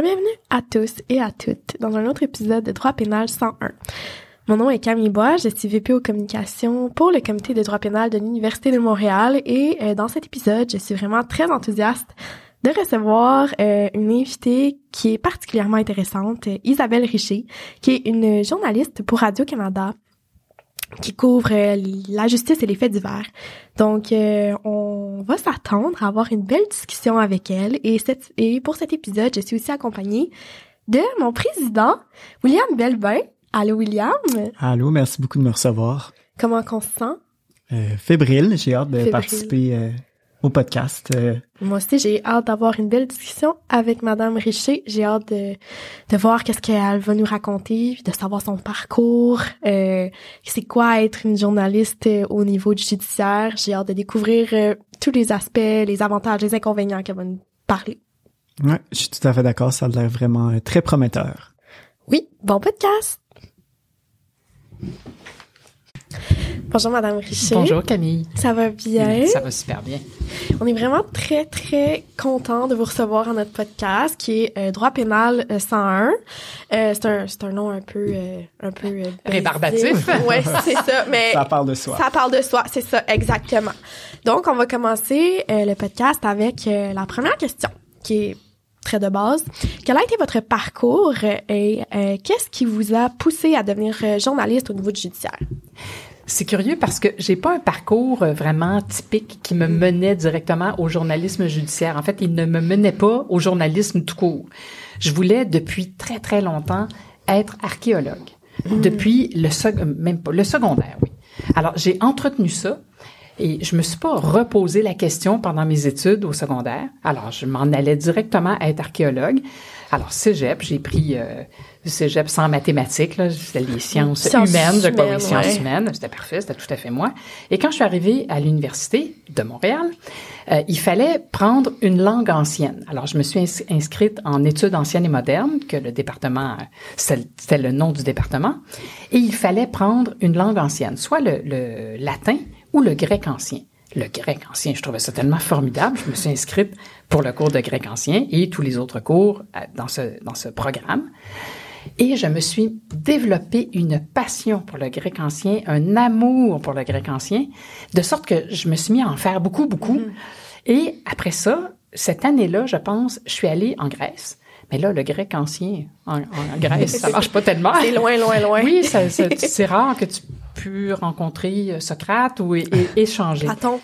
Bienvenue à tous et à toutes dans un autre épisode de Droit pénal 101. Mon nom est Camille Bois, je suis VP aux communications pour le comité de droit pénal de l'Université de Montréal et euh, dans cet épisode, je suis vraiment très enthousiaste de recevoir euh, une invitée qui est particulièrement intéressante, Isabelle Richer, qui est une journaliste pour Radio-Canada qui couvre euh, la justice et les faits divers. Donc, euh, on va s'attendre à avoir une belle discussion avec elle. Et, cette, et pour cet épisode, je suis aussi accompagnée de mon président, William Belbin. Allô, William? Allô, merci beaucoup de me recevoir. Comment on se sent? Euh, fébrile, j'ai hâte de participer euh, au podcast. Euh. Moi aussi, j'ai hâte d'avoir une belle discussion avec Madame Richer. J'ai hâte de, de voir qu'est-ce qu'elle va nous raconter, de savoir son parcours, euh, c'est quoi être une journaliste euh, au niveau du judiciaire. J'ai hâte de découvrir euh, tous les aspects, les avantages, les inconvénients qu'elle va nous parler. Ouais, je suis tout à fait d'accord. Ça a l'air vraiment très prometteur. Oui, bon podcast! Bonjour Madame Richer. Bonjour Camille. Ça va bien? Ça va super bien. On est vraiment très très content de vous recevoir à notre podcast qui est euh, Droit pénal 101. Euh, c'est un c'est un nom un peu euh, un peu euh, rébarbatif. ouais, c'est ça, mais ça parle de soi. Ça parle de soi, c'est ça exactement. Donc on va commencer le podcast avec la première question qui est très de base. Quel a été votre parcours et qu'est-ce qui vous a poussé à devenir journaliste au niveau du judiciaire? C'est curieux parce que j'ai pas un parcours euh, vraiment typique qui me menait directement au journalisme judiciaire. En fait, il ne me menait pas au journalisme tout court. Je voulais depuis très très longtemps être archéologue. Hmm. Depuis le même pas le secondaire, oui. Alors, j'ai entretenu ça et je me suis pas reposé la question pendant mes études au secondaire. Alors, je m'en allais directement être archéologue. Alors, cégep, j'ai pris euh, cégep sans mathématiques, là, c'était les sciences, humaines, je crois, les sciences humaines, c'était parfait, c'était tout à fait moi. Et quand je suis arrivée à l'université de Montréal, euh, il fallait prendre une langue ancienne. Alors, je me suis inscrite en études anciennes et modernes, que le département, c'était le nom du département, et il fallait prendre une langue ancienne, soit le, le latin ou le grec ancien le grec ancien. Je trouvais ça tellement formidable. Je me suis inscrite pour le cours de grec ancien et tous les autres cours euh, dans ce, dans ce programme. Et je me suis développé une passion pour le grec ancien, un amour pour le grec ancien, de sorte que je me suis mis à en faire beaucoup, beaucoup. Mm-hmm. Et après ça, cette année-là, je pense, je suis allée en Grèce. Mais là, le grec ancien en, Grèce, ça marche pas tellement. C'est loin, loin, loin. Oui, c'est rare que tu pu rencontrer Socrate ou échanger. Attends.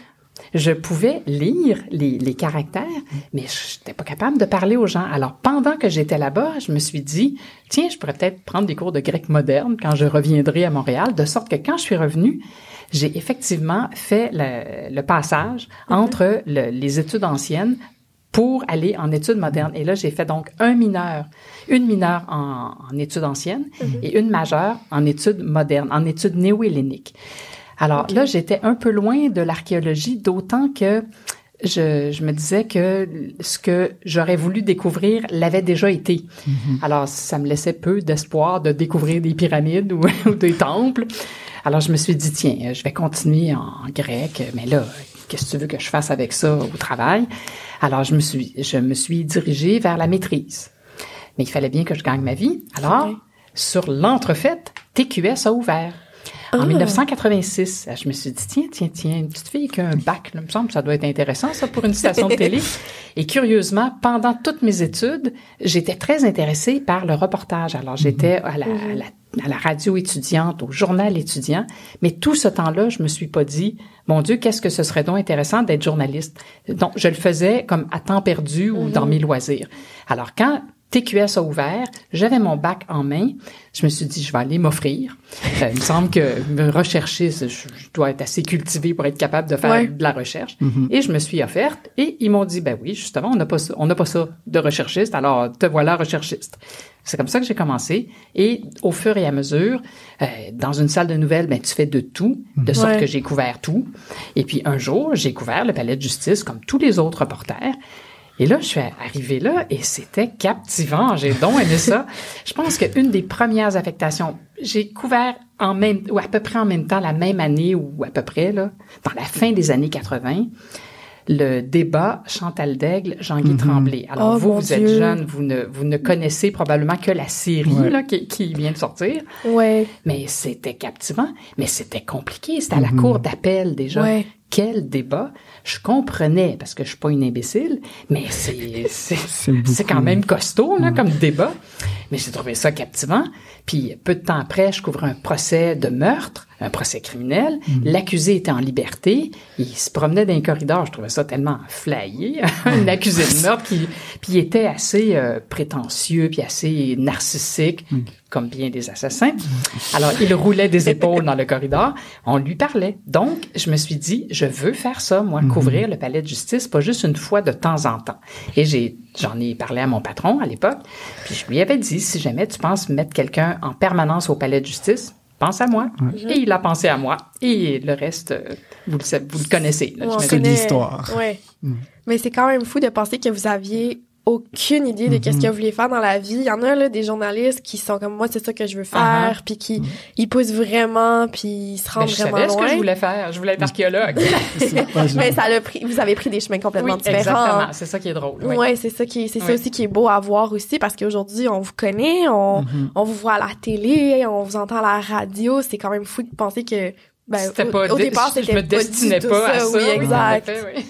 Je pouvais lire les, les caractères, mais je n'étais pas capable de parler aux gens. Alors, pendant que j'étais là-bas, je me suis dit, tiens, je pourrais peut-être prendre des cours de grec moderne quand je reviendrai à Montréal, de sorte que quand je suis revenue, j'ai effectivement fait le, le passage mm-hmm. entre les études anciennes pour aller en études modernes. Et là, j'ai fait donc un mineur, une mineure en, en études anciennes mhm. et une majeure en études modernes, en études néo-helléniques. Alors là, j'étais un peu loin de l'archéologie, d'autant que je, je, me disais que ce que j'aurais voulu découvrir l'avait déjà été. Mhm. Alors, ça me laissait peu d'espoir de découvrir des pyramides ou, ou, des temples. Alors, je me suis dit, tiens, je vais continuer en grec, mais là, qu'est-ce que tu veux que je fasse avec ça au travail? Alors, je me suis, je me suis dirigée vers la maîtrise. Mais il fallait bien que je gagne ma vie. Alors, sur l'entrefaite, TQS a ouvert. En 1986, ah. je me suis dit, tiens, tiens, tiens, une petite fille qui a un bac, là, me semble ça doit être intéressant, ça, pour une station de télé. Et curieusement, pendant toutes mes études, j'étais très intéressée par le reportage. Alors, j'étais à la, à la à la radio étudiante, au journal étudiant. Mais tout ce temps-là, je me suis pas dit, mon Dieu, qu'est-ce que ce serait donc intéressant d'être journaliste? Donc, je le faisais comme à temps perdu ou dans mhm. mes loisirs. Alors, quand TQS a ouvert, j'avais mon bac en main. Je me suis dit, je vais aller m'offrir. Euh, il me semble que me rechercher, je, dois être assez cultivé pour être capable de faire de la recherche. Mhm. Et je me suis offerte et ils m'ont dit, ben oui, justement, on n'a pas ça, on n'a pas ça de recherchiste, alors te voilà recherchiste. C'est comme ça que j'ai commencé. Et au fur et à mesure, euh, dans une salle de nouvelles, ben, tu fais de tout, de sorte que j'ai couvert tout. Et puis un jour, j'ai couvert le palais de justice comme tous les autres reporters. Et là, je suis arrivée là et c'était captivant. J'ai donc aimé ça. Je pense qu'une des premières affectations, j'ai couvert en même, ou à peu près en même temps, la même année ou à peu près, là, dans la fin des années 80, le débat Chantal Daigle, Jean-Guy Tremblay. Alors Oh, vous, vous êtes Dieu. jeune, vous ne vous ne connaissez probablement que la série Ouais. là, qui, qui vient de sortir, Ouais. mais c'était captivant, mais c'était compliqué. C'était à la cour d'appel déjà. Ouais. Quel débat Je comprenais parce que je suis pas une imbécile, mais c'est quand même costaud là comme débat. Mais j'ai trouvé ça captivant. Puis peu de temps après, je couvre un procès de meurtre, un procès criminel. L'accusé était en liberté, il se promenait dans les corridors. Je trouvais ça tellement flyé, un accusé de meurtre qui puis il était assez euh, prétentieux puis assez narcissique. Comme bien des assassins. Alors, il roulait des épaules dans le corridor. On lui parlait. Donc, je me suis dit, je veux faire ça, moi, couvrir le palais de justice, pas juste une fois de temps en temps. Et j'ai, j'en ai parlé à mon patron à l'époque. Puis je lui avais dit, si jamais tu penses mettre quelqu'un en permanence au palais de justice, pense à moi. Et il a pensé à moi. Et le reste, euh, vous le, vous le connaissez. C'est l'histoire. Ouais. Mais c'est quand même fou de penser que vous aviez aucune idée de qu'est-ce que vous vouliez faire dans la vie. Il y en a là des journalistes qui sont comme moi, c'est ça que je veux Ah faire, puis qui ils poussent vraiment, puis ils se Ben, rendent je vraiment savais ce que je voulais faire. Je voulais être archéologue. Mais ça l'a pris, vous avez pris des chemins complètement oui, différents. exactement. C'est ça qui est drôle. oui. Ouais, c'est ça qui, c'est ça aussi qui est beau à voir aussi parce qu'aujourd'hui on vous connaît, on, Mm-hmm. on vous voit à la télé, on vous entend à la radio. C'est quand même fou de penser que ben, au, pas, au départ je, c'était je me pas destinais du tout pas à ça. Oui, oui, exact. oui.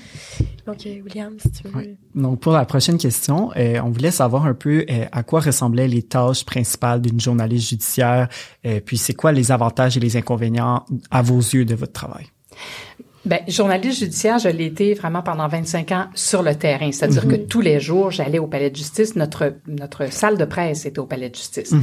Donc William, si tu veux. Donc, pour la prochaine question, euh, on voulait savoir un peu euh, à quoi ressemblaient les tâches principales d'une journaliste judiciaire, euh, puis c'est quoi les avantages et les inconvénients à vos yeux de votre travail? Ben, journaliste judiciaire, je l'ai été vraiment pendant 25 ans sur le terrain. C'est-à-dire que tous les jours, j'allais au palais de justice. Notre, notre salle de presse était au palais de justice.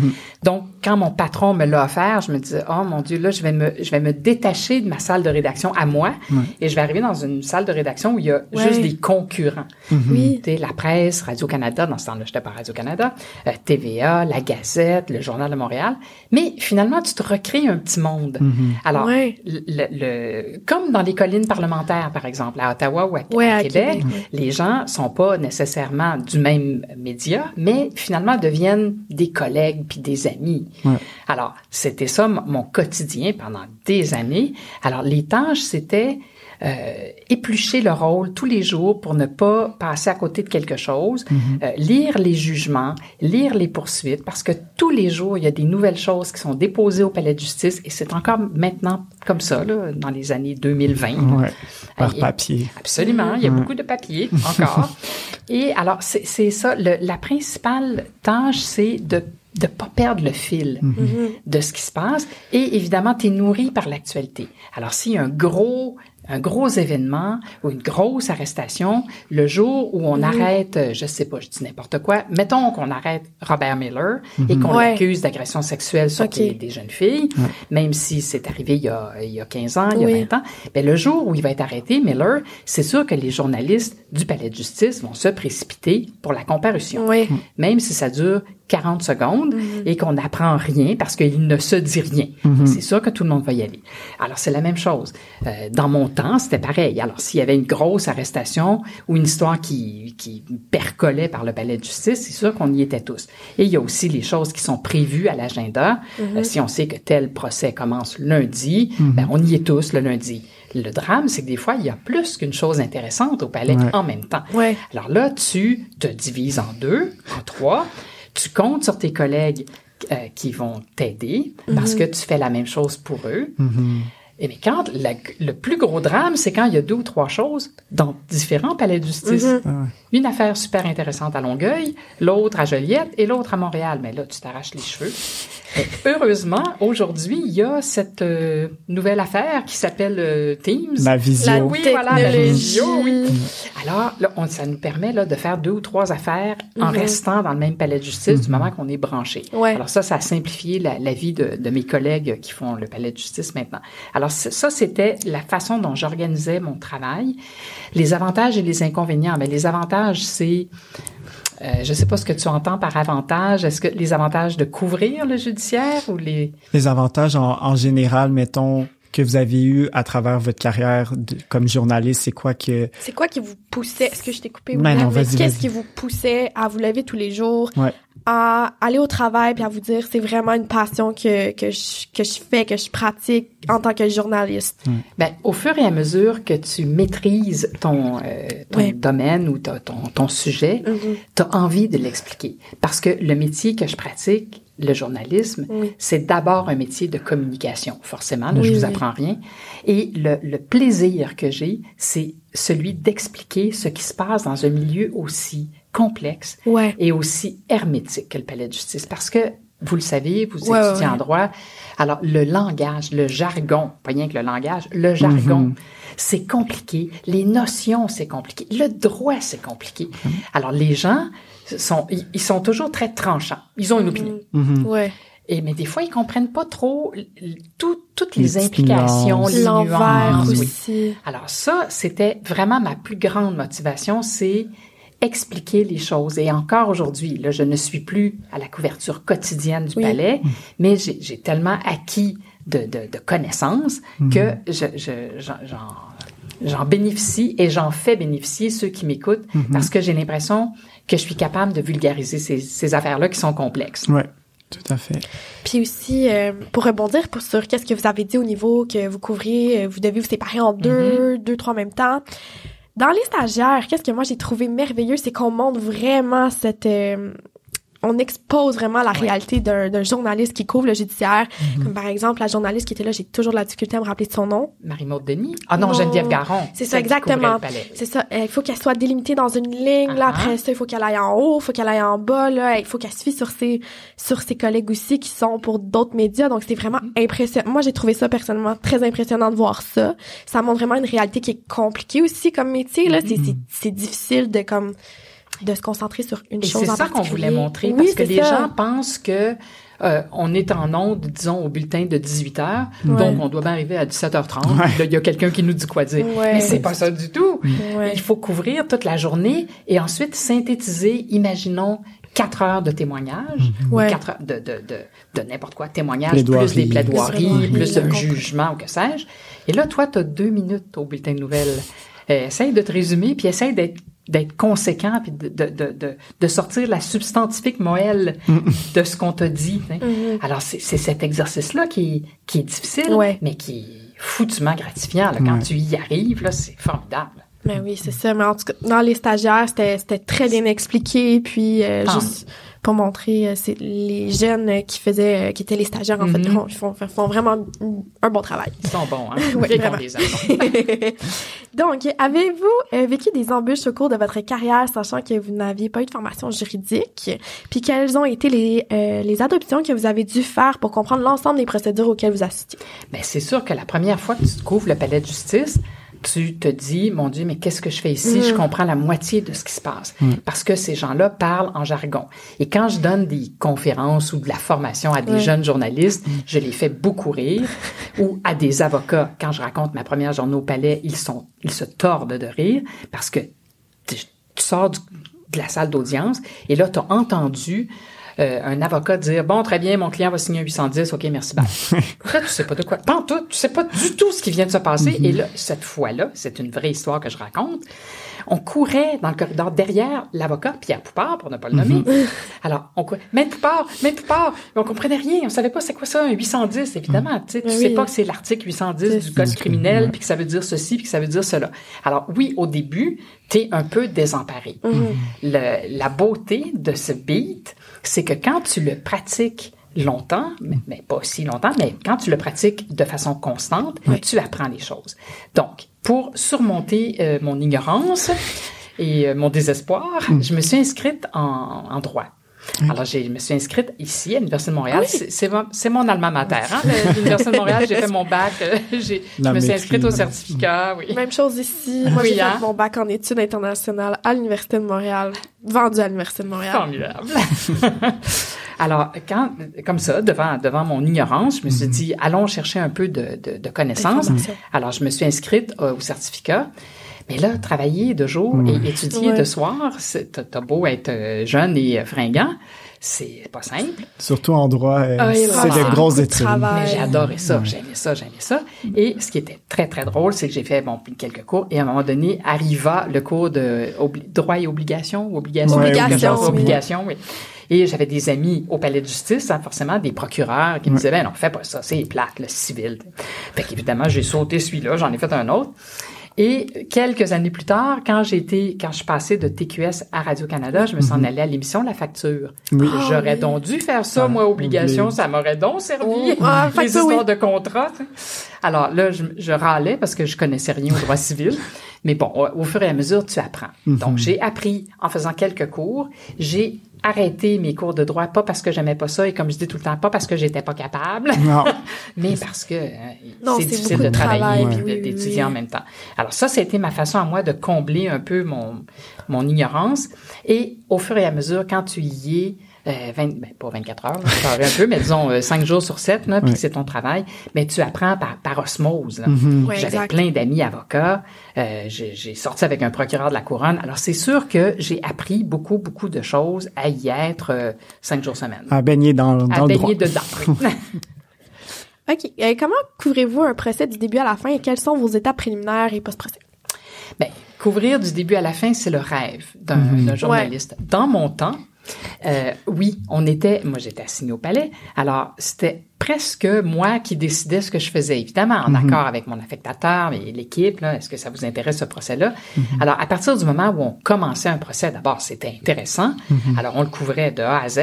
Donc, quand mon patron me l'a offert, je me disais, oh mon Dieu, là, je vais me, je vais me détacher de ma salle de rédaction à moi et je vais arriver dans une salle de rédaction où il y a Ouais. juste des concurrents. Oui. Tu sais, la presse, Radio-Canada, dans ce temps-là, j'étais pas Radio-Canada, euh, TVA, la Gazette, le Journal de Montréal. Mais finalement, tu te recrées un petit monde. Alors, Ouais. le, le- comme dans les collines parlementaires, par exemple, à Ottawa ou à, Ouais, à à Québec, les gens sont pas nécessairement du même média, mais finalement deviennent des collègues puis des amis. Ouais. Alors, c'était ça mon quotidien pendant des années. Alors, les tâches, c'était euh, éplucher le rôle tous les jours pour ne pas passer à côté de quelque chose, euh, lire les jugements, lire les poursuites, parce que tous les jours, il y a des nouvelles choses qui sont déposées au palais de justice, et c'est encore maintenant comme ça, là, dans les années 2020. Ouais, par papier. Absolument, il y a beaucoup de papier encore. Et alors, c'est ça, le- la principale tâche, c'est de de pas perdre le fil de ce qui se passe. Et évidemment, tu es nourri par l'actualité. Alors, s'il y a un gros un gros événement ou une grosse arrestation, le jour où on arrête, euh, je sais pas, je dis n'importe quoi, mettons qu'on arrête Robert Miller et qu'on Ouais. l'accuse d'agression sexuelle sur des, des jeunes filles, même si c'est arrivé il y a, il y a 15 ans, il y a Oui. 20 ans, ben le jour où il va être arrêté, Miller, c'est sûr que les journalistes du palais de justice vont se précipiter pour la comparution. Oui. Même si ça dure 40 secondes et qu'on n'apprend rien parce qu'il ne se dit rien. C'est sûr que tout le monde va y aller. Alors, c'est la même chose. Euh, dans mon temps, c'était pareil. Alors, s'il y avait une grosse arrestation ou une histoire qui, qui percolait par le palais de justice, c'est sûr qu'on y était tous. Et il y a aussi les choses qui sont prévues à l'agenda. Euh, si on sait que tel procès commence lundi, ben, on y est tous le lundi. Le drame, c'est que des fois, il y a plus qu'une chose intéressante au palais Ouais. en même temps. Ouais. Alors là, tu te divises en deux, en trois. Tu comptes sur tes collègues euh, qui vont t'aider parce que tu fais la même chose pour eux. Et mais quand la- le plus gros drame, c'est quand il y a deux ou trois choses dans différents palais de justice. Une affaire super intéressante à Longueuil, l'autre à Joliette et l'autre à Montréal. Mais là, tu t'arraches les cheveux. Heureusement, aujourd'hui, il y a cette euh, nouvelle affaire qui s'appelle euh, Teams. La visio. La Oui, voilà, la visio, oui. Alors, là, on- ça nous permet là, de faire deux ou trois affaires en restant dans le même palais de justice du moment qu'on est branché. Ouais. Alors ça, ça a simplifié la, la vie de, de mes collègues qui font le palais de justice maintenant. Alors ça, c'était la façon dont j'organisais mon travail. Les avantages et les inconvénients. Mais les avantages, c'est... Euh, je sais pas ce que tu entends par avantage. Est-ce que les avantages de couvrir le judiciaire ou les... Les avantages en, en général, mettons, que vous avez eu à travers votre carrière de- comme journaliste, c'est quoi que... C'est quoi qui vous poussait? Est-ce que je t'ai coupé Ben non, Mais vas-y, Qu'est-ce qui vous poussait à vous lever tous les jours, Ouais. À aller au travail puis à vous dire c'est vraiment une passion que que je que je fais que je pratique en tant que journaliste. Ben, au fur et à mesure que tu maîtrises ton euh, ton Oui. domaine ou ton ton sujet, Mhm. tu as envie de l'expliquer parce que le métier que je pratique, le journalisme, Oui. c'est d'abord un métier de communication, forcément, là, Oui, je vous oui. apprends rien. Et le, le plaisir que j'ai, c'est celui d'expliquer ce qui se passe dans un milieu aussi complexe Ouais. et aussi hermétique que le palais de justice. Parce que, vous le savez, vous Ouais, étudiez ouais, en droit, alors le langage, le jargon, pas rien que le langage, le jargon, c'est compliqué. Les notions, c'est compliqué. Le droit, c'est compliqué. Alors les gens sont, ils, ils sont toujours très tranchants. Ils ont une opinion. Mhm. Ouais. Et mais des fois, ils comprennent pas trop tout- toutes Les les, implications, nuances. les L'envers nuances. oui. aussi. Alors ça, c'était vraiment ma plus grande motivation, c'est expliquer les choses. Et encore aujourd'hui, là, je ne suis plus à la couverture quotidienne du Oui. palais, mais j'ai j'ai tellement acquis de, de, de connaissances que je, je, j'en, j'en- j'en bénéficie et j'en fais bénéficier ceux qui m'écoutent parce que j'ai l'impression que je suis capable de vulgariser ces, ces affaires-là qui sont complexes. Ouais, tout à fait. Puis aussi, euh, pour rebondir pour- sur qu'est-ce que vous avez dit au niveau que vous couvriez, euh, vous devez vous séparer en deux, deux, trois en même temps. Dans les stagiaires, qu'est-ce que moi j'ai trouvé merveilleux, c'est qu'on montre vraiment cette... euh, on expose vraiment la réalité d'un d'un journaliste qui couvre le judiciaire. Comme par exemple, la journaliste qui était là, j'ai toujours de la difficulté à me rappeler de son nom. Marie-Maud Denis? Ah non, Non. Geneviève Garon. C'est ça, exactement. C'est ça. Il faut qu'elle soit délimitée dans une ligne. Là, après ça, il faut qu'elle aille en haut, il faut qu'elle aille en bas. Là, il faut qu'elle se fie sur ses sur ses collègues aussi qui sont pour d'autres médias. Donc, c'est vraiment Mm-hmm. impressionnant. Moi, j'ai trouvé ça personnellement très impressionnant de voir ça. Ça montre vraiment une réalité qui est compliquée aussi comme métier. Là, c'est c'est difficile de comme de se concentrer sur une Et chose c'est ça qu'on voulait montrer Oui, parce que les ça. gens pensent que euh, on est en onde, disons, au bulletin de 18 heures, Ouais. donc on doit bien arriver à 17h30. Là, il y a quelqu'un qui nous dit quoi dire. Ouais. Mais c'est pas ça du tout. Ouais. Il faut couvrir toute la journée et ensuite synthétiser, imaginons, quatre heures de témoignage, ou Ouais. quatre heures de, de, de, de n'importe quoi, témoignage, Plaidoirie. plus des plaidoiries, Plaidoirie, plus comprends. jugement ou que sais-je. Et là, toi, tu as deux minutes au bulletin de nouvelles. Euh, essaye de te résumer, puis essaye d'être d'être conséquent, puis de, de, de, de, sortir la substantifique moelle de ce qu'on t'a dit. hein. Alors, c'est c'est cet exercice-là qui, est- qui est difficile, Ouais. mais qui est foutument gratifiant. Là, quand Ouais. tu y arrives, là, c'est formidable. Mais oui, c'est ça. Mais en tout cas, dans les stagiaires, c'était c'était très bien expliqué. Puis euh, juste pour montrer, euh, c'est les jeunes euh, qui faisaient, euh, qui étaient les stagiaires en fait, Mhm. font, font, font vraiment un bon travail. Ils sont bons, hein? Bien vraiment. Donc, avez-vous vécu des embûches au cours de votre carrière, sachant que vous n'aviez pas eu de formation juridique? Puis quelles ont été les, euh, les adoptions que vous avez dû faire pour comprendre l'ensemble des procédures auxquelles vous assistiez? Ben, c'est sûr que la première fois que tu découvres le palais de justice, tu te dis, mon Dieu, mais qu'est-ce que je fais ici? Je comprends la moitié de ce qui se passe. Parce que ces gens-là parlent en jargon. Et quand je donne des conférences ou de la formation à des Ouais. jeunes journalistes, je les fais beaucoup rire. ou à des avocats, quand je raconte ma première journée au palais, ils sont, ils se tordent de rire parce que tu, tu sors du- de la salle d'audience et là, tu as entendu euh, un avocat dire bon très bien mon client va signer un 810 ok merci bye. Là tu sais pas de quoi pas tout tu sais pas du tout ce qui vient de se passer. Et là cette fois-là c'est une vraie histoire que je raconte on courait dans le corridor derrière l'avocat Pierre Poupard pour ne pas le nommer. Alors on courait Maître Poupard Maître Poupard Mais on comprenait rien on savait pas c'est quoi ça un 810 évidemment tu sais tu Oui. sais pas que c'est l'article 810 du code criminel Ouais. puis que ça veut dire ceci puis que ça veut dire cela. Alors oui au début t'es un peu désemparé. Le, la beauté de ce beat, c'est que quand tu le pratiques longtemps, mais, mais pas si longtemps, mais quand tu le pratiques de façon constante, tu apprends les choses. Donc, pour surmonter euh, mon ignorance et euh, mon désespoir, je me suis inscrite en, en droit. Alors, j'ai- je me suis inscrite ici, à l'Université de Montréal. C'est- C'est mon, mon alma mater. Hein? L'Université de Montréal, j'ai fait mon bac. euh, j'ai- je me suis inscrite au certificat, oui. Même chose ici. Moi, Oui, j'ai hein? fait mon bac en études internationales à l'Université de Montréal, vendu à l'Université de Montréal. Formidable. Alors, quand, comme ça, devant, devant mon ignorance, je me suis dit, allons chercher un peu de, de, de connaissances. Alors, je me suis inscrite euh, au certificat. Mais là, travailler de jour et étudier Ouais. de soir, c'est- t'as beau être euh, jeune et euh, fringant, c'est pas simple. Surtout en droit, euh, Ah, et c'est voilà. de grosses études. Mais j'ai adoré ça, Ouais. j'aimais ça, j'aimais ça. Et ce qui était très, très drôle, c'est que j'ai fait, bon, quelques cours, et à un moment donné, arriva le cours de obli- droit et obligation, ou obligation, Ouais, oui. obligation, oui. Et j'avais des amis au palais de justice, hein, forcément, des procureurs qui me disaient, ben non, fais pas ça, c'est plate, le civil. Fait qu'évidemment, j'ai sauté celui-là, j'en ai fait un autre. Et quelques années plus tard, quand j'ai été, quand je suis passée de TQS à Radio-Canada, je me suis en allée à l'émission La Facture. Oui. Ah, J'aurais oui. donc dû faire ça, Ah, moi, obligation, ça m'aurait donc servi. Oh, ah, les facture, histoires oui. de contrat. Alors là, je, je râlais parce que je connaissais rien au droit civil. Mais bon, au, au fur et à mesure, tu apprends. Donc, j'ai appris en faisant quelques cours. J'ai arrêté mes cours de droit, pas parce que j'aimais pas ça, et comme je dis tout le temps, pas parce que j'étais pas capable, Non. mais parce que euh, Non, c'est difficile beaucoup de de travailler travail, et d'étudier oui. en même temps. Alors ça, c'était ma façon à moi de combler un peu mon, mon ignorance. Et au fur et à mesure, quand tu y es, euh, 20, ben, pas 24 heures, là, un peu, mais disons euh, 5 jours sur 7, là, puis c'est ton travail, mais tu apprends par, par osmose. là. Ouais, J'avais plein d'amis avocats. euh, j'ai sorti avec un procureur de la couronne. Alors c'est sûr que j'ai appris beaucoup, beaucoup de choses à y être euh, cinq jours semaine. À baigner dans, dans à le droit. baigner dedans. oui. OK. Euh, comment couvrez-vous un procès du début à la fin et quelles sont vos étapes préliminaires et post-procès? Ben, couvrir du début à la fin, c'est le rêve d'un d'un journaliste. Dans mon temps, euh, oui, on était, moi j'étais assigné au palais, alors c'était presque moi qui décidais ce que je faisais, évidemment, en accord avec mon affectateur et l'équipe, est-ce que ça vous intéresse ce procès-là? Alors, à partir du moment où on commençait un procès, d'abord, c'était intéressant, alors on le couvrait de A à Z,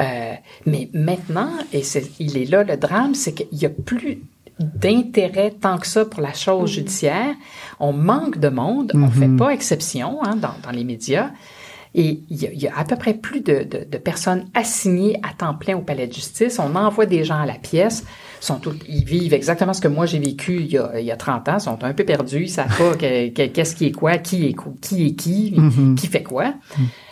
euh, mais maintenant, et il est là le drame, c'est qu'il y a plus d'intérêt tant que ça pour la chose judiciaire. On manque de monde, on fait pas exception hein, dans, dans les médias. Et il y, a, il y a à peu près plus de, de, de personnes assignées à temps plein au palais de justice. On envoie des gens à la pièce. Sont ils vivent exactement ce que moi j'ai vécu il y, a, il y a 30 ans. Ils sont un peu perdus. Ils savent pas que- que- qu'est-ce qui est quoi, qui est, qui est qui, qui fait quoi.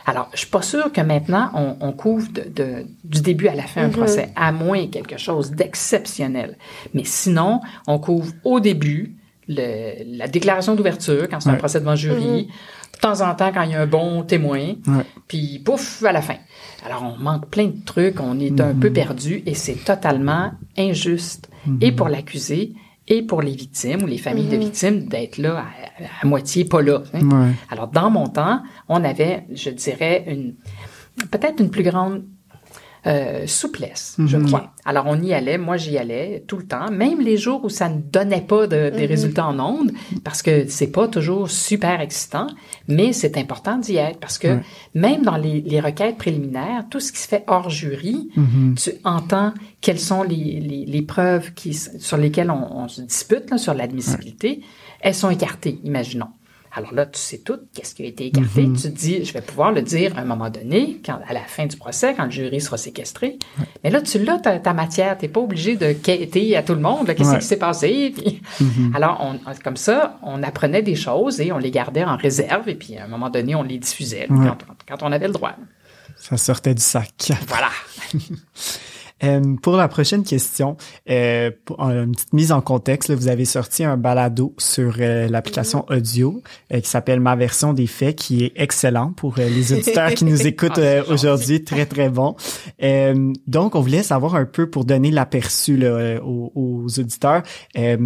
Alors, je suis pas sûre que maintenant on, on couvre de, de- du début à la fin un procès, à moins quelque chose d'exceptionnel. Mais sinon, on couvre au début le- la déclaration d'ouverture quand c'est un procès devant jury, de temps en temps quand il y a un bon témoin, Ouais. puis pouf à la fin. Alors on manque plein de trucs, on est un peu perdu et c'est totalement injuste et pour l'accusé et pour les victimes ou les familles de victimes d'être là à, à moitié pas là. hein. Ouais. Alors, dans mon temps, on avait, je dirais, une peut-être une plus grande euh, souplesse, je crois. Alors, on y allait, moi j'y allais tout le temps, même les jours où ça ne donnait pas de- des résultats en ondes, parce que c'est pas toujours super excitant, mais c'est important d'y être, parce que même dans les, les requêtes préliminaires, tout ce qui se fait hors jury, tu entends quelles sont les, les, les preuves qui, sur lesquelles on, on se dispute, là, sur l'admissibilité, elles sont écartées, imaginons. Alors là, tu sais tout, qu'est-ce qui a été écarté. Tu te dis, je vais pouvoir le dire à un moment donné, quand, à la fin du procès, quand le jury sera séquestré. Mais là, tu l'as, ta, ta matière. T'es pas obligé de quêter à tout le monde, qu'est-ce Ouais. qui s'est passé. Puis, Alors, on, comme ça, on apprenait des choses et on les gardait en réserve. Et puis, à un moment donné, on les diffusait là, Ouais. quand, quand on avait le droit. Ça sortait du sac. Voilà. Euh, pour la prochaine question, euh, pour euh, une petite mise en contexte, là, vous avez sorti un balado sur euh, l'application audio euh, qui s'appelle Ma version des faits, qui est excellent pour les auditeurs qui nous écoutent Ah, aujourd'hui, très très bon. Donc, on voulait savoir un peu pour donner l'aperçu aux, aux auditeurs,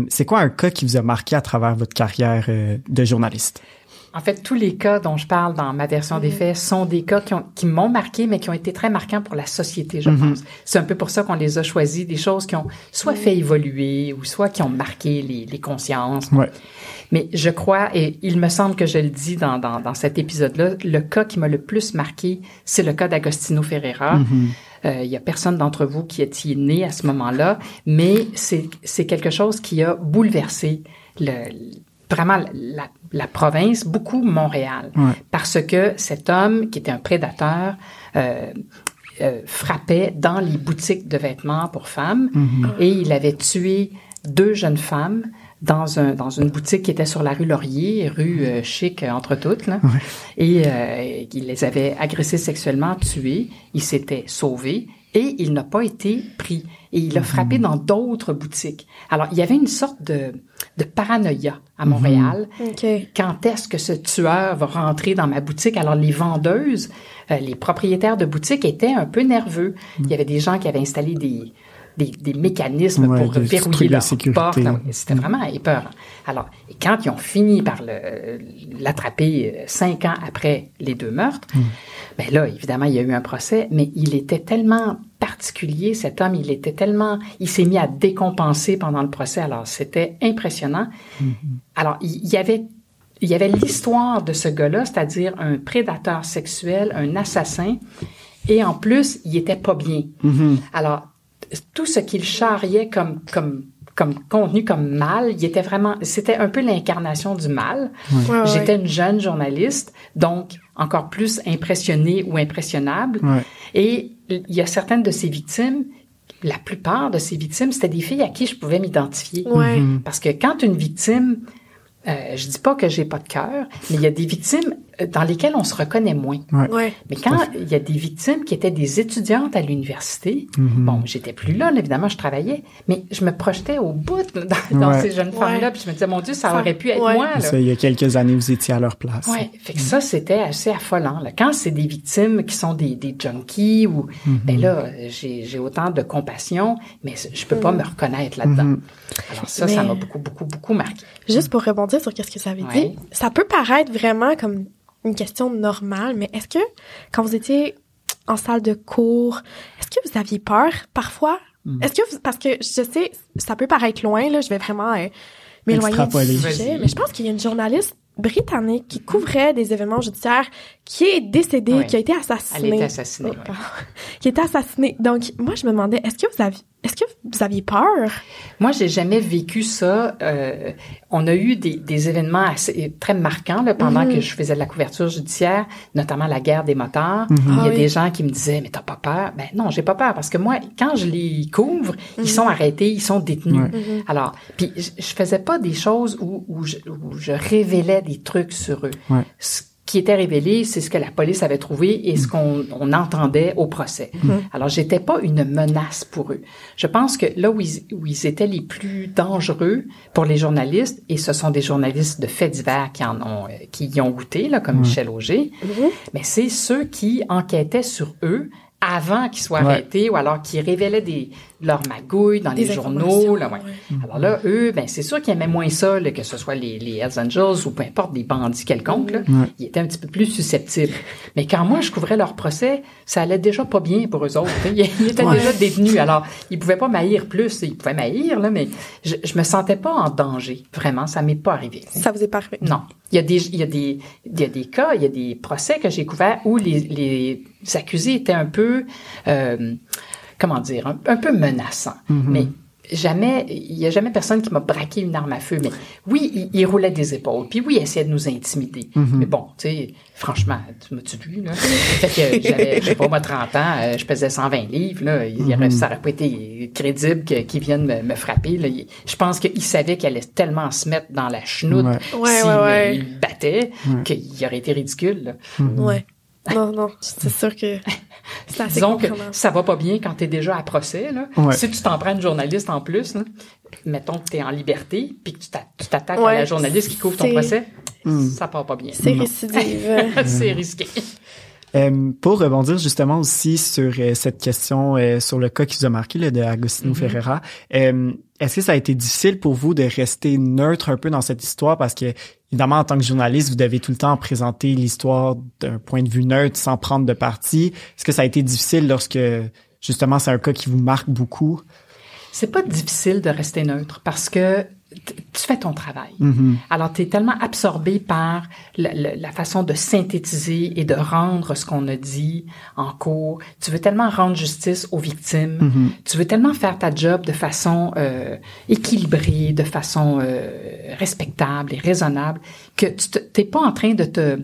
c'est quoi un cas qui vous a marqué à travers votre carrière de journaliste? En fait, tous les cas dont je parle dans ma version des faits sont des cas qui, ont, qui m'ont marqué, mais qui ont été très marquants pour la société, je pense. C'est un peu pour ça qu'on les a choisis, des choses qui ont soit fait évoluer ou soit qui ont marqué les, les consciences. Ouais. Mais je crois, et il me semble que je le dis dans, dans, dans cet épisode-là, le cas qui m'a le plus marqué, c'est le cas d'Agostino Ferreira. Euh, Il y a personne d'entre vous qui est né à ce moment-là, mais c'est c'est quelque chose qui a bouleversé le, vraiment la, la province, beaucoup Montréal, Ouais. parce que cet homme qui était un prédateur euh, euh, frappait dans les boutiques de vêtements pour femmes et il avait tué deux jeunes femmes dans un dans une boutique qui était sur la rue Laurier, rue euh, chic entre toutes là. Et euh, il les avait agressées sexuellement, tuées, il s'était sauvé et il n'a pas été pris. Et il a frappé dans d'autres boutiques. Alors, il y avait une sorte de, de paranoïa à Montréal. OK. Quand est-ce que ce tueur va rentrer dans ma boutique? Alors, les vendeuses, euh, les propriétaires de boutiques étaient un peu nerveux. Il y avait des gens qui avaient installé des, des, des mécanismes Ouais, pour des verrouiller leur porte. Ah C'était vraiment épeurant. Alors, quand ils ont fini par l'attraper euh, cinq ans après les deux meurtres, ben là, évidemment, il y a eu un procès, mais il était tellement particulier, cet homme, il était tellement, il s'est mis à décompenser pendant le procès. Alors, c'était impressionnant. Alors, il y avait il y avait l'histoire de ce gars-là, c'est-à-dire un prédateur sexuel, un assassin, et en plus, il était pas bien. Alors, t- tout ce qu'il charriait comme comme comme contenu comme mal, il était vraiment, c'était un peu l'incarnation du mal. Ouais, ouais. J'étais une jeune journaliste, donc encore plus impressionnée ou impressionnable. Ouais. Et il y a certaines de ces victimes, la plupart de ces victimes, c'était des filles à qui je pouvais m'identifier. Ouais. Parce que quand une victime, euh, je dis pas que j'ai pas de cœur, mais il y a des victimes dans lesquelles on se reconnaît moins. Ouais. Ouais. Mais quand il y a des victimes qui étaient des étudiantes à l'université, Mhm. bon, j'étais plus là, là, évidemment, je travaillais, mais je me projetais au bout dans, dans Ouais. ces jeunes femmes-là, puis je me disais, mon Dieu, ça, Ça- aurait pu être ouais. moi. Là. Ça, il y a quelques années, vous étiez à leur place. Ouais, fait que ça c'était assez affolant. Là. Quand c'est des victimes qui sont des, des junkies ou ben là j'ai j'ai autant de compassion, mais je peux pas me reconnaître là-dedans. Alors ça, ça m'a beaucoup beaucoup beaucoup marqué. Juste pour rebondir sur ce que ça avait Ouais. dit, ça peut paraître vraiment comme une question normale, mais est-ce que quand vous étiez en salle de cours, est-ce que vous aviez peur parfois? Est-ce que vous, parce que je sais, ça peut paraître loin, là, je vais vraiment euh, m'éloigner du sujet, mais je pense qu'il y a une journaliste britannique qui couvrait des événements judiciaires qui est décédée, Ouais. qui a été Elle assassinée. était assassinée. Oh, ouais. qui était assassinée. Donc, moi, je me demandais, est-ce que vous aviez, est-ce que vous aviez peur? Moi, j'ai jamais vécu ça. Euh, on a eu des, des événements assez, très marquants là, pendant Mhm. que je faisais de la couverture judiciaire, notamment la guerre des motards. Il y Ah a oui. des gens qui me disaient, mais t'as pas peur? Ben non, j'ai pas peur parce que moi, quand je les couvre, ils sont arrêtés, ils sont détenus. Alors, puis je, je faisais pas des choses où, où, je, où je révélais des trucs sur eux. Ouais. Ce qui était révélé, c'est ce que la police avait trouvé et ce qu'on on entendait au procès. Alors, j'étais pas une menace pour eux. Je pense que là où ils, où ils étaient les plus dangereux pour les journalistes, et ce sont des journalistes de faits divers qui en ont, euh, qui y ont goûté, là, comme Michel Auger, mais c'est ceux qui enquêtaient sur eux avant qu'ils soient Ouais. arrêtés ou alors qui révélaient des leurs magouilles dans Des les journaux. informations, Là, ouais. ouais. Alors là, eux, ben c'est sûr qu'ils aimaient moins ça, là, que ce soit les, les Hells Angels ou peu importe des bandits quelconques. Là, Ils étaient un petit peu plus susceptibles. Mais quand moi je couvrais leur procès, ça allait déjà pas bien pour eux autres. Ils, ils étaient Ouais. déjà détenus. Alors ils pouvaient pas m'haïr plus. Ils pouvaient m'haïr là, mais je, je me sentais pas en danger. Vraiment, ça m'est pas arrivé. Ça vous est pas arrivé? Non. Il y a des, il y a des, il y a des cas, il y a des procès que j'ai couverts où les, les accusés étaient un peu, euh, comment dire, un, un peu menaçants. Mais jamais, il y a jamais personne qui m'a braqué une arme à feu. Mais oui, il, il roulait des épaules. Puis oui, il essayait de nous intimider. Mais bon, tu sais, franchement, tu m'as-tu vu, là? fait que j'avais, je sais pas, moi, 30 ans, euh, je pesais 120 livres, là. Il y aurait, ça aurait pas été crédible qu'il vienne me, me frapper, là. Il- je pense qu'il savait qu'il allait tellement se mettre dans la chenoute Ouais. Ouais, s'il ouais, ouais. il me battait, qu'il aurait été ridicule. là. Ouais. Non, non, c'est sûr que Disons que ça va pas bien quand t'es déjà à procès. Là. Ouais. Si tu t'en prends une journaliste en plus, là, mettons que t'es en liberté, puis que tu t'a- tu t'attaques à la journaliste qui couvre ton procès, ça part pas bien. C'est récidive. c'est risqué. Euh, pour rebondir justement aussi sur euh, cette question, euh, sur le cas qui vous a marqué là, de Agostino Mm-hmm. Ferreira, euh, est-ce que ça a été difficile pour vous de rester neutre un peu dans cette histoire? Parce que évidemment en tant que journaliste vous devez tout le temps présenter l'histoire d'un point de vue neutre sans prendre de parti. Est-ce que ça a été difficile lorsque justement c'est un cas qui vous marque beaucoup? C'est pas difficile de rester neutre parce que tu fais ton travail. Mhm. Alors, tu es tellement absorbé par la, la- la façon de synthétiser et de rendre ce qu'on a dit en cours. Tu veux tellement rendre justice aux victimes. Tu veux tellement faire ta job de façon euh, équilibrée, de façon euh, respectable et raisonnable que tu t'es pas en train de te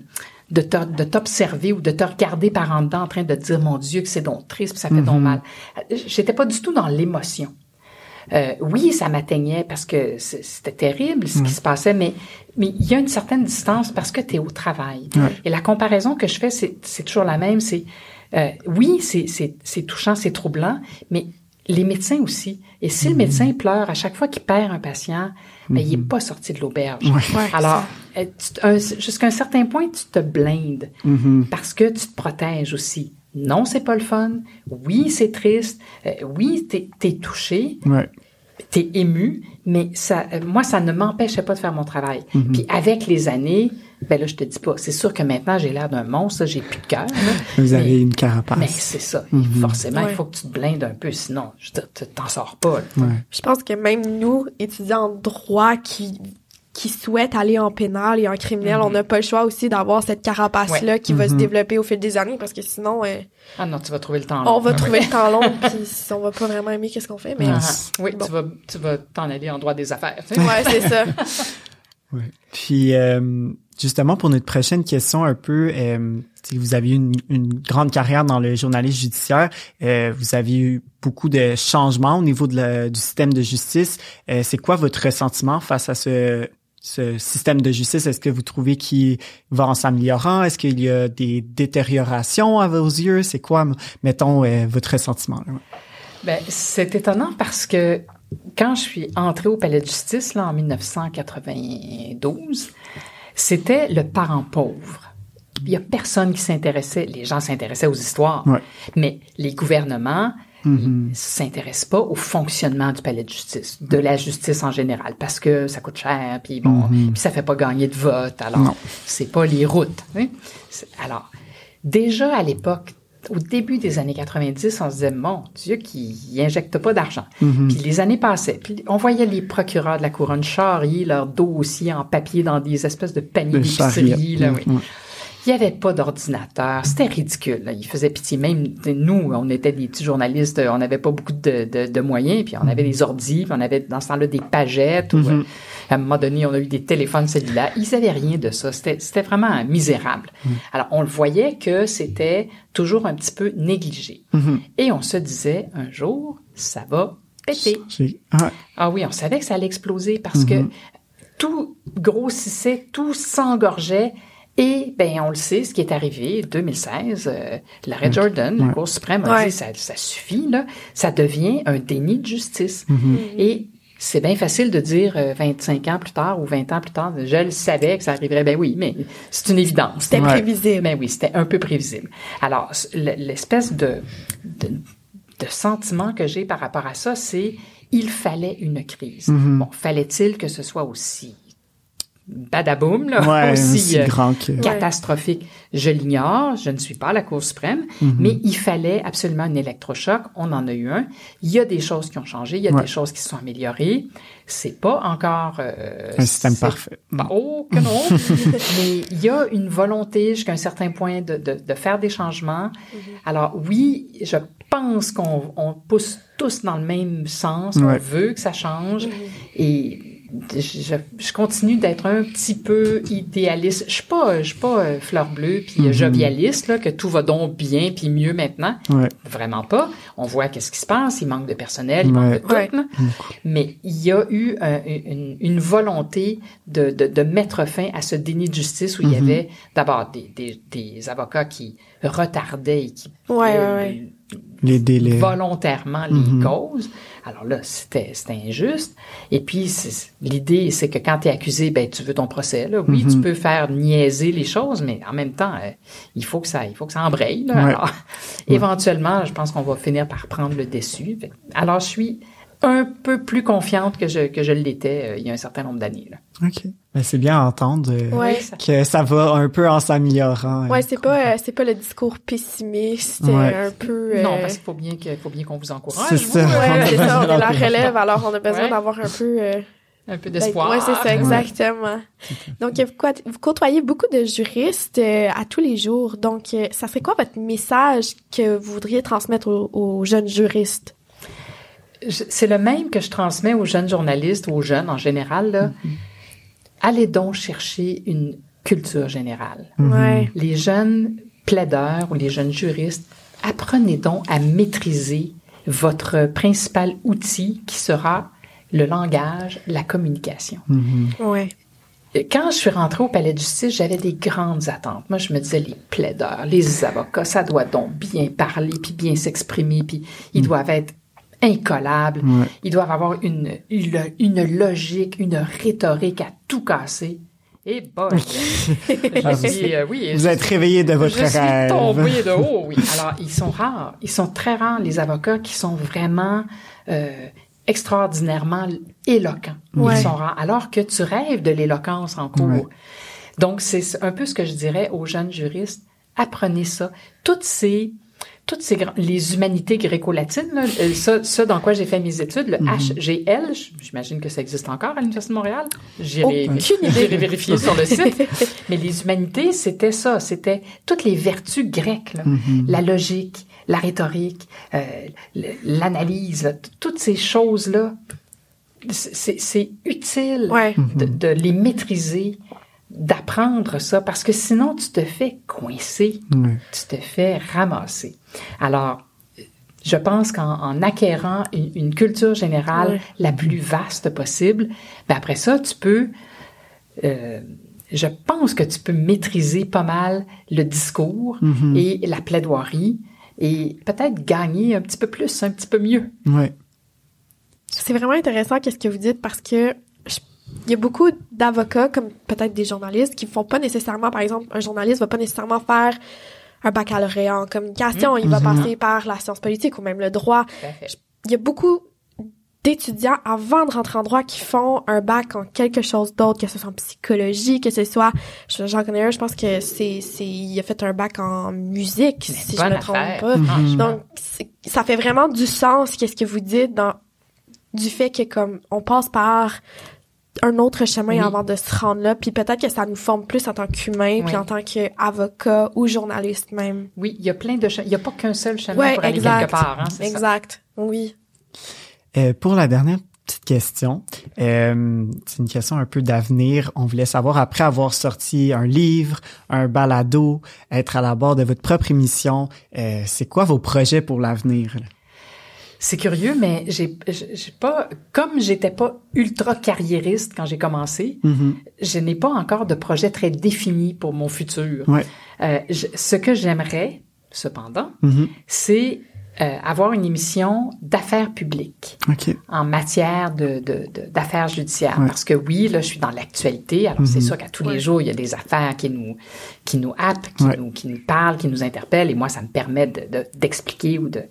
de t'observer ou de te regarder par en dedans en train de te dire mon Dieu que c'est donc triste puis ça fait donc mal. J'étais pas du tout dans l'émotion. Euh, oui, ça m'atteignait parce que c'était terrible ce qui se passait, mais mais il y a une certaine distance parce que tu es au travail. Et la comparaison que je fais, c'est toujours la même. C'est euh, oui, c'est touchant, c'est troublant, mais les médecins aussi. Et si le médecin pleure à chaque fois qu'il perd un patient, ben, il est pas sorti de l'auberge. Alors, euh, jusqu'à un certain point, tu te blindes parce que tu te protèges aussi. Non, c'est pas le fun. Oui, c'est triste. Euh, oui, t'es es touché Ouais. t'es ému, mais ça, euh, moi, ça ne m'empêchait pas de faire mon travail. Puis avec les années, ben là, je te dis pas. C'est sûr que maintenant, j'ai l'air d'un monstre, j'ai plus de cœur. Vous avez une carapace. Mais c'est ça. Forcément, il faut que tu te blindes un peu, sinon, je te- te- t'en sors pas. Ouais. Je pense que même nous, étudiants en droit qui qui souhaitent aller en pénal et en criminel, on n'a pas le choix aussi d'avoir cette carapace-là qui va se développer au fil des années parce que sinon, euh, Ah non, tu vas trouver le temps. on long. va Ah, trouver le temps long puis si on va pas vraiment aimer qu'est-ce qu'on fait. Mais Ah, Ouais. oui, Bon. tu vas, tu vas t'en aller en droit des affaires. tu sais. ouais, c'est ça. Ouais. Puis euh, justement pour notre prochaine question un peu, euh, si vous avez eu une, une grande carrière dans le journalisme judiciaire, euh, vous avez eu beaucoup de changements au niveau de la- du système de justice. Euh, c'est quoi votre ressentiment face à ce, ce système de justice Est-ce que vous trouvez qu'il va en s'améliorant? Est-ce qu'il y a des détériorations à vos yeux? C'est quoi, mettons, euh, votre ressentiment là? Ben, c'est étonnant parce que quand je suis entrée au palais de justice là, en 1992, c'était le parent pauvre. Il y a personne qui s'intéressait. Les gens s'intéressaient aux histoires, Ouais. mais les gouvernements ils s'intéressent pas au fonctionnement du palais de justice, de la justice en général, parce que ça coûte cher, puis bon, puis ça fait pas gagner de vote. Alors, c'est pas les routes. hein. Alors, déjà à l'époque, au début des années 90, on se disait, mon Dieu, qu'il injecte pas d'argent. Puis les années passaient, puis on voyait les procureurs de la couronne charrier leurs dossiers en papier dans des espèces de paniers De d'épicerie. oui. Il n'y avait pas d'ordinateur. C'était ridicule. là. Il faisait pitié. Même nous, on était des petits journalistes, on n'avait pas beaucoup de, de, de moyens, puis on avait des ordis, puis on avait dans ce temps-là des pagettes. ou, euh, à un moment donné, on a eu des téléphones cellulaires. Ils n'avaient rien de ça. C'était vraiment misérable. Alors, on le voyait que c'était toujours un petit peu négligé. Et on se disait, un jour, ça va péter. Ah, Ah oui, on savait que ça allait exploser parce que tout grossissait, tout s'engorgeait. Et ben on le sait, ce qui est arrivé 2016, euh, l'arrêt Jordan, la Cour suprême a Ouais. dit ça, ça suffit là, ça devient un déni de justice. Et c'est bien facile de dire euh, 25 ans plus tard ou 20 ans plus tard, je le savais que ça arriverait. Ben oui, mais c'est une évidence. C'était Ouais. prévisible. Ben oui, c'était un peu prévisible. Alors, l'espèce de, de, de sentiment que j'ai par rapport à ça, c'est il fallait une crise. Bon, fallait-il que ce soit aussi badaboum, là, ouais, aussi, aussi euh, grand que. catastrophique. Je l'ignore, je ne suis pas à la Cour suprême, mais il fallait absolument un électrochoc. On en a eu un. Il y a des choses qui ont changé, il y a Ouais. des choses qui se sont améliorées. C'est pas encore euh, Un système parfait. pas- oh que non, mais il y a une volonté jusqu'à un certain point de, de, de faire des changements. Alors oui, je pense qu'on on pousse tous dans le même sens. On veut que ça change et je, je continue d'être un petit peu idéaliste. Je suis pas, je suis pas euh, fleur bleue puis euh, jovialiste là que tout va donc bien puis mieux maintenant. Ouais. Vraiment pas. On voit qu'est-ce qui se passe. Il manque de personnel, il Ouais. manque de tout. Ouais. Mais il y a eu euh, une, une volonté de, de, de mettre fin à ce déni de justice où il y avait d'abord des, des, des avocats qui retardaient et qui Ouais, euh, ouais, ouais. Les délais. volontairement les causes. Alors là, c'était c'était injuste. Et puis l'idée, c'est que quand tu es accusé, ben tu veux ton procès. Là. Oui, tu peux faire niaiser les choses, mais en même temps, euh, il faut que ça, il faut que ça embraye. Là. Ouais. Alors, éventuellement, je pense qu'on va finir par prendre le dessus. Alors, je suis un peu plus confiante que je que je l'étais euh, il y a un certain nombre d'années. là. OK. Ben, c'est bien à entendre euh, Ouais. ça- que ça va un peu en s'améliorant. Ouais, euh. c'est pas euh, c'est pas le discours pessimiste, Ouais. euh, un peu euh, Non, parce qu'il faut bien que faut bien qu'on vous encourage. C'est vous, ça. On a Ouais, c'est ça, on est relève, alors on a besoin Ouais. d'avoir un peu euh, Un peu Ben, d'espoir. Ouais, c'est ça, exactement. Donc, vous, côtoyez beaucoup de juristes euh, à tous les jours. Donc, euh, ça serait quoi votre message que vous voudriez transmettre aux, aux jeunes juristes? C'est le même que je transmets aux jeunes journalistes, aux jeunes en général. Là. Allez donc chercher une culture générale. Ouais. Les jeunes plaideurs ou les jeunes juristes, apprenez donc à maîtriser votre principal outil qui sera le langage, la communication. Ouais. Quand je suis rentrée au palais de justice, j'avais des grandes attentes. Moi, je me disais, les plaideurs, les avocats, ça doit donc bien parler, puis bien s'exprimer, puis ils doivent être incollables. Ouais. Ils doivent avoir une, une, une logique, une rhétorique à tout casser. Et boy, Ah, euh, oui, Vous je- êtes réveillé de votre je suis rêve. tombée de haut, oui. Alors, ils sont rares. Ils sont très rares, les avocats qui sont vraiment euh, extraordinairement éloquents. Ouais. Ils sont rares. Alors que tu rêves de l'éloquence en cours. Ouais. Donc, c'est un peu ce que je dirais aux jeunes juristes. Apprenez ça. Toutes ces toutes ces grands- les humanités gréco-latines, euh, ça, ça dans quoi j'ai fait mes études, le HGL, j'imagine que ça existe encore à l'Université de Montréal. J'irai idée. j'irai vérifier sur le site. Mais les humanités, c'était ça, c'était toutes les vertus grecques, là. la logique, la rhétorique, euh, l'analyse, toutes ces choses-là. C'est c'est utile Ouais. de, de les maîtriser, d'apprendre ça, parce que sinon tu te fais coincer tu te fais ramasser. Alors, je pense qu'en en acquérant une, une culture générale la plus vaste possible, ben après ça, tu peux, euh, je pense que tu peux maîtriser pas mal le discours et la plaidoirie et peut-être gagner un petit peu plus, un petit peu mieux. Ouais. C'est vraiment intéressant qu'est-ce que vous dites parce que il y a beaucoup d'avocats, comme peut-être des journalistes, qui font pas nécessairement, par exemple, un journaliste va pas nécessairement faire un baccalauréat en communication, il va passer par la science politique ou même le droit. Il y a beaucoup d'étudiants avant de rentrer en droit qui font un bac en quelque chose d'autre, que ce soit en psychologie, que ce soit, je- j'en connais un, je pense que c'est, c'est, il a fait un bac en musique, Mais si je bonne me trompe affaire. pas. Franchement. Donc, ça fait vraiment du sens, qu'est-ce que vous dites dans, du fait que comme, on passe par un autre chemin Oui. avant de se rendre là, puis peut-être que ça nous forme plus en tant qu'humain, puis Oui. en tant qu'avocat ou journaliste même. Oui, il y a plein de chemins. Il n'y a pas qu'un seul chemin Ouais, pour aller quelque part. Hein, ça. Exact. Oui. Euh, pour la dernière petite question, euh, c'est une question un peu d'avenir. On voulait savoir, après avoir sorti un livre, un balado, être à la barre de votre propre émission, euh, c'est quoi vos projets pour l'avenir? C'est curieux, mais j'ai j'ai pas comme j'étais pas ultra carriériste quand j'ai commencé, Mhm. je n'ai pas encore de projet très défini pour mon futur. Ouais. Euh, je- ce que j'aimerais, cependant, Mhm. c'est euh, avoir une émission d'affaires publiques en matière de de- de- d'affaires judiciaires. Ouais. Parce que oui, là, je suis dans l'actualité. Alors, c'est Mhm. sûr qu'à tous Ouais. les jours, il y a des affaires qui nous qui nous happent, qui Ouais. nous qui nous parlent, qui nous interpellent. Et moi, ça me permet de- de- d'expliquer ou de.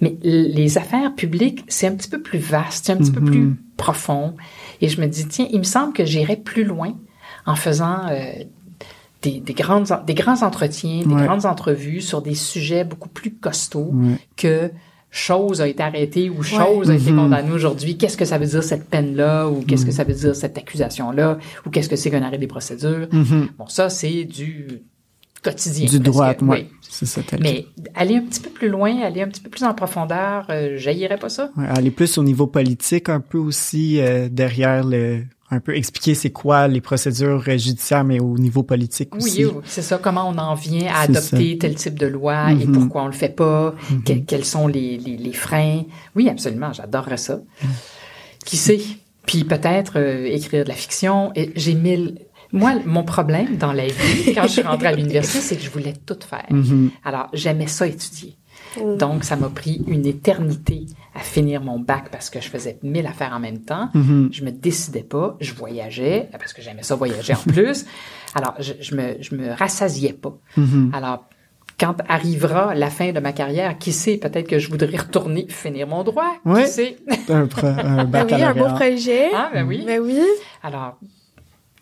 Mais les affaires publiques, c'est un petit peu plus vaste, c'est un petit peu Mhm. plus profond. Et je me dis, tiens, il me semble que j'irais plus loin en faisant euh, des, des, grandes, des grands entretiens, des Ouais. grandes entrevues sur des sujets beaucoup plus costauds Ouais. que chose a été arrêtée ou chose a été Mhm. condamnée aujourd'hui. Qu'est-ce que ça veut dire cette peine-là? Ou qu'est-ce que ça veut dire cette accusation-là? Ou qu'est-ce que c'est qu'un arrêt des procédures? Mhm. Bon, ça, c'est du quotidien. Du droit, Oui. ouais. C'est ça. Mais aller un petit peu plus loin, aller un petit peu plus en profondeur, euh, j'haïrais pas ça? Ouais, aller plus au niveau politique un peu aussi euh, derrière le un peu expliquer c'est quoi les procédures judiciaires mais au niveau politique aussi. Oui, c'est ça. Comment on en vient à adopter tel type de loi et Mhm. pourquoi on le fait pas, que- quels sont les, les, les freins. Oui, absolument, j'adorerais ça. Qui sait? Puis peut-être euh, écrire de la fiction. Et j'ai mille... Moi, mon problème dans la vie, quand je suis rentrée à l'université, c'est que je voulais tout faire. Mhm. Alors, j'aimais ça étudier. Donc, ça m'a pris une éternité à finir mon bac parce que je faisais mille affaires en même temps. Mhm. Je me décidais pas, je voyageais parce que j'aimais ça voyager en plus. Alors, je, je me je me rassasiais pas. Mhm. Alors, quand arrivera la fin de ma carrière, qui sait, peut-être que je voudrais retourner finir mon droit. Ouais. Qui sait? Un, un Ben oui, un beau projet. Ah, ben oui. Ben oui. Alors,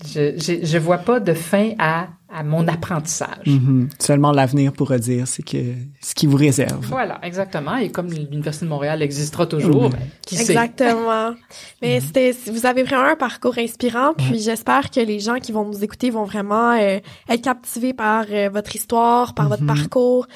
je, je, je vois pas de fin à, à mon apprentissage. Mhm. Seulement l'avenir pourra dire c'est que ce qui vous réserve. Voilà, exactement. Et comme l'Université de Montréal existera toujours, Mhm. ben, qui sait? Exactement. Mais c'était, vous avez vraiment un parcours inspirant, puis j'espère que les gens qui vont nous écouter vont vraiment euh, être captivés par euh, votre histoire, par votre Mhm. parcours.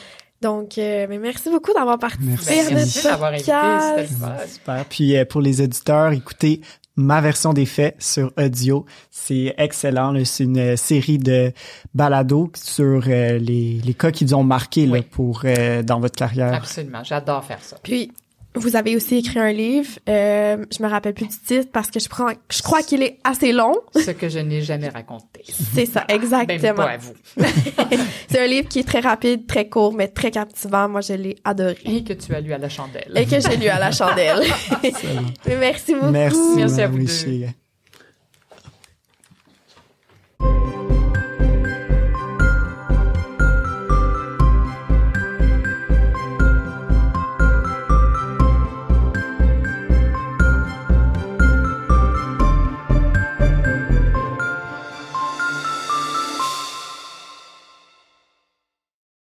Donc, euh, mais merci beaucoup d'avoir participé Merci. à notre merci invité. Super. Puis euh, pour les auditeurs, écoutez ma version des faits sur audio. C'est excellent. C'est une euh, série de balados sur euh, les, les cas qui vous ont marqué là, Oui. pour euh, dans votre carrière. Absolument, j'adore faire ça. Puis, Vous avez aussi écrit un livre, euh, je me rappelle plus du titre parce que je prends, je crois qu'il est assez long. Ce que je n'ai jamais raconté. C'est ça, exactement. Même pas à vous. c'est un livre qui est très rapide, très court, mais très captivant. Moi, je l'ai adoré. Et que tu as lu à la chandelle. Et que j'ai lu à la chandelle. Merci beaucoup. Merci, Merci à vous deux.